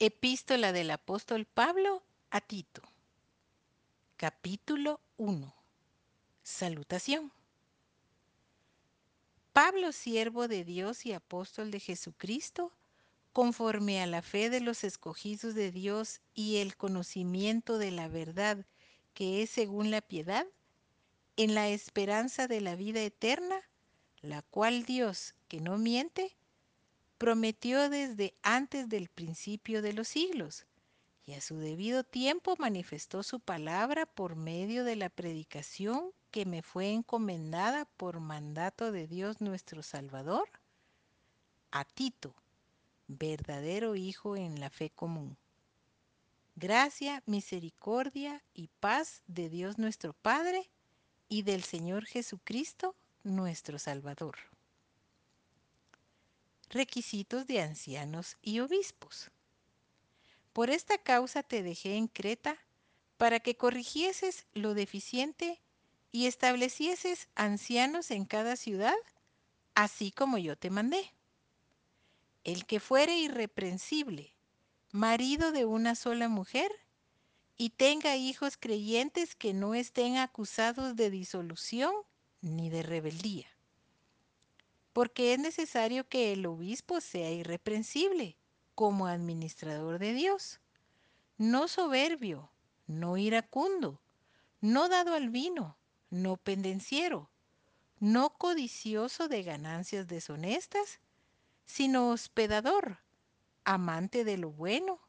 Epístola del apóstol Pablo a Tito. Capítulo 1. Salutación. Pablo, siervo de Dios y apóstol de Jesucristo, conforme a la fe de los escogidos de Dios y el conocimiento de la verdad que es según la piedad, en la esperanza de la vida eterna, la cual Dios, que no miente, prometió desde antes del principio de los siglos, y a su debido tiempo manifestó su palabra por medio de la predicación que me fue encomendada por mandato de Dios nuestro Salvador, a Tito, verdadero Hijo en la fe común. Gracia, misericordia y paz de Dios nuestro Padre y del Señor Jesucristo, nuestro Salvador requisitos de ancianos y obispos. Por esta causa te dejé en Creta para que corrigieses lo deficiente y establecieses ancianos en cada ciudad, así como yo te mandé. El que fuere irreprensible, marido de una sola mujer, y tenga hijos creyentes que no estén acusados de disolución ni de rebeldía porque es necesario que el obispo sea irreprensible como administrador de Dios, no soberbio, no iracundo, no dado al vino, no pendenciero, no codicioso de ganancias deshonestas, sino hospedador, amante de lo bueno,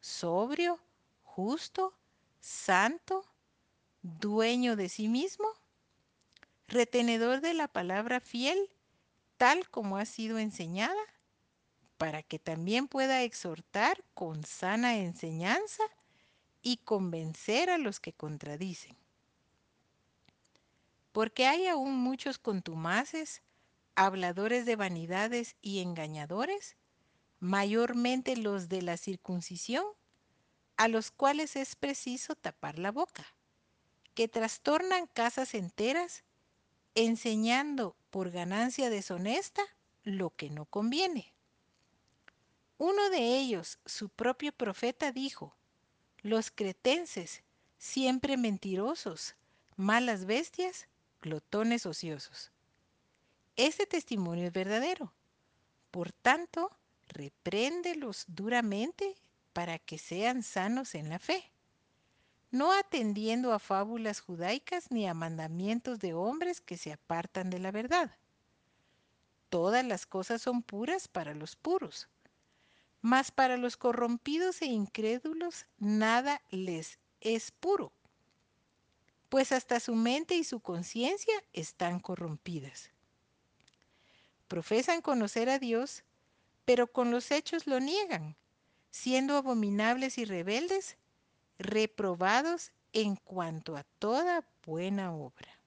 sobrio, justo, santo, dueño de sí mismo, retenedor de la palabra fiel, tal como ha sido enseñada, para que también pueda exhortar con sana enseñanza y convencer a los que contradicen. Porque hay aún muchos contumaces, habladores de vanidades y engañadores, mayormente los de la circuncisión, a los cuales es preciso tapar la boca, que trastornan casas enteras enseñando por ganancia deshonesta lo que no conviene. Uno de ellos, su propio profeta, dijo, los cretenses, siempre mentirosos, malas bestias, glotones ociosos. Este testimonio es verdadero. Por tanto, repréndelos duramente para que sean sanos en la fe no atendiendo a fábulas judaicas ni a mandamientos de hombres que se apartan de la verdad. Todas las cosas son puras para los puros, mas para los corrompidos e incrédulos nada les es puro, pues hasta su mente y su conciencia están corrompidas. Profesan conocer a Dios, pero con los hechos lo niegan, siendo abominables y rebeldes reprobados en cuanto a toda buena obra.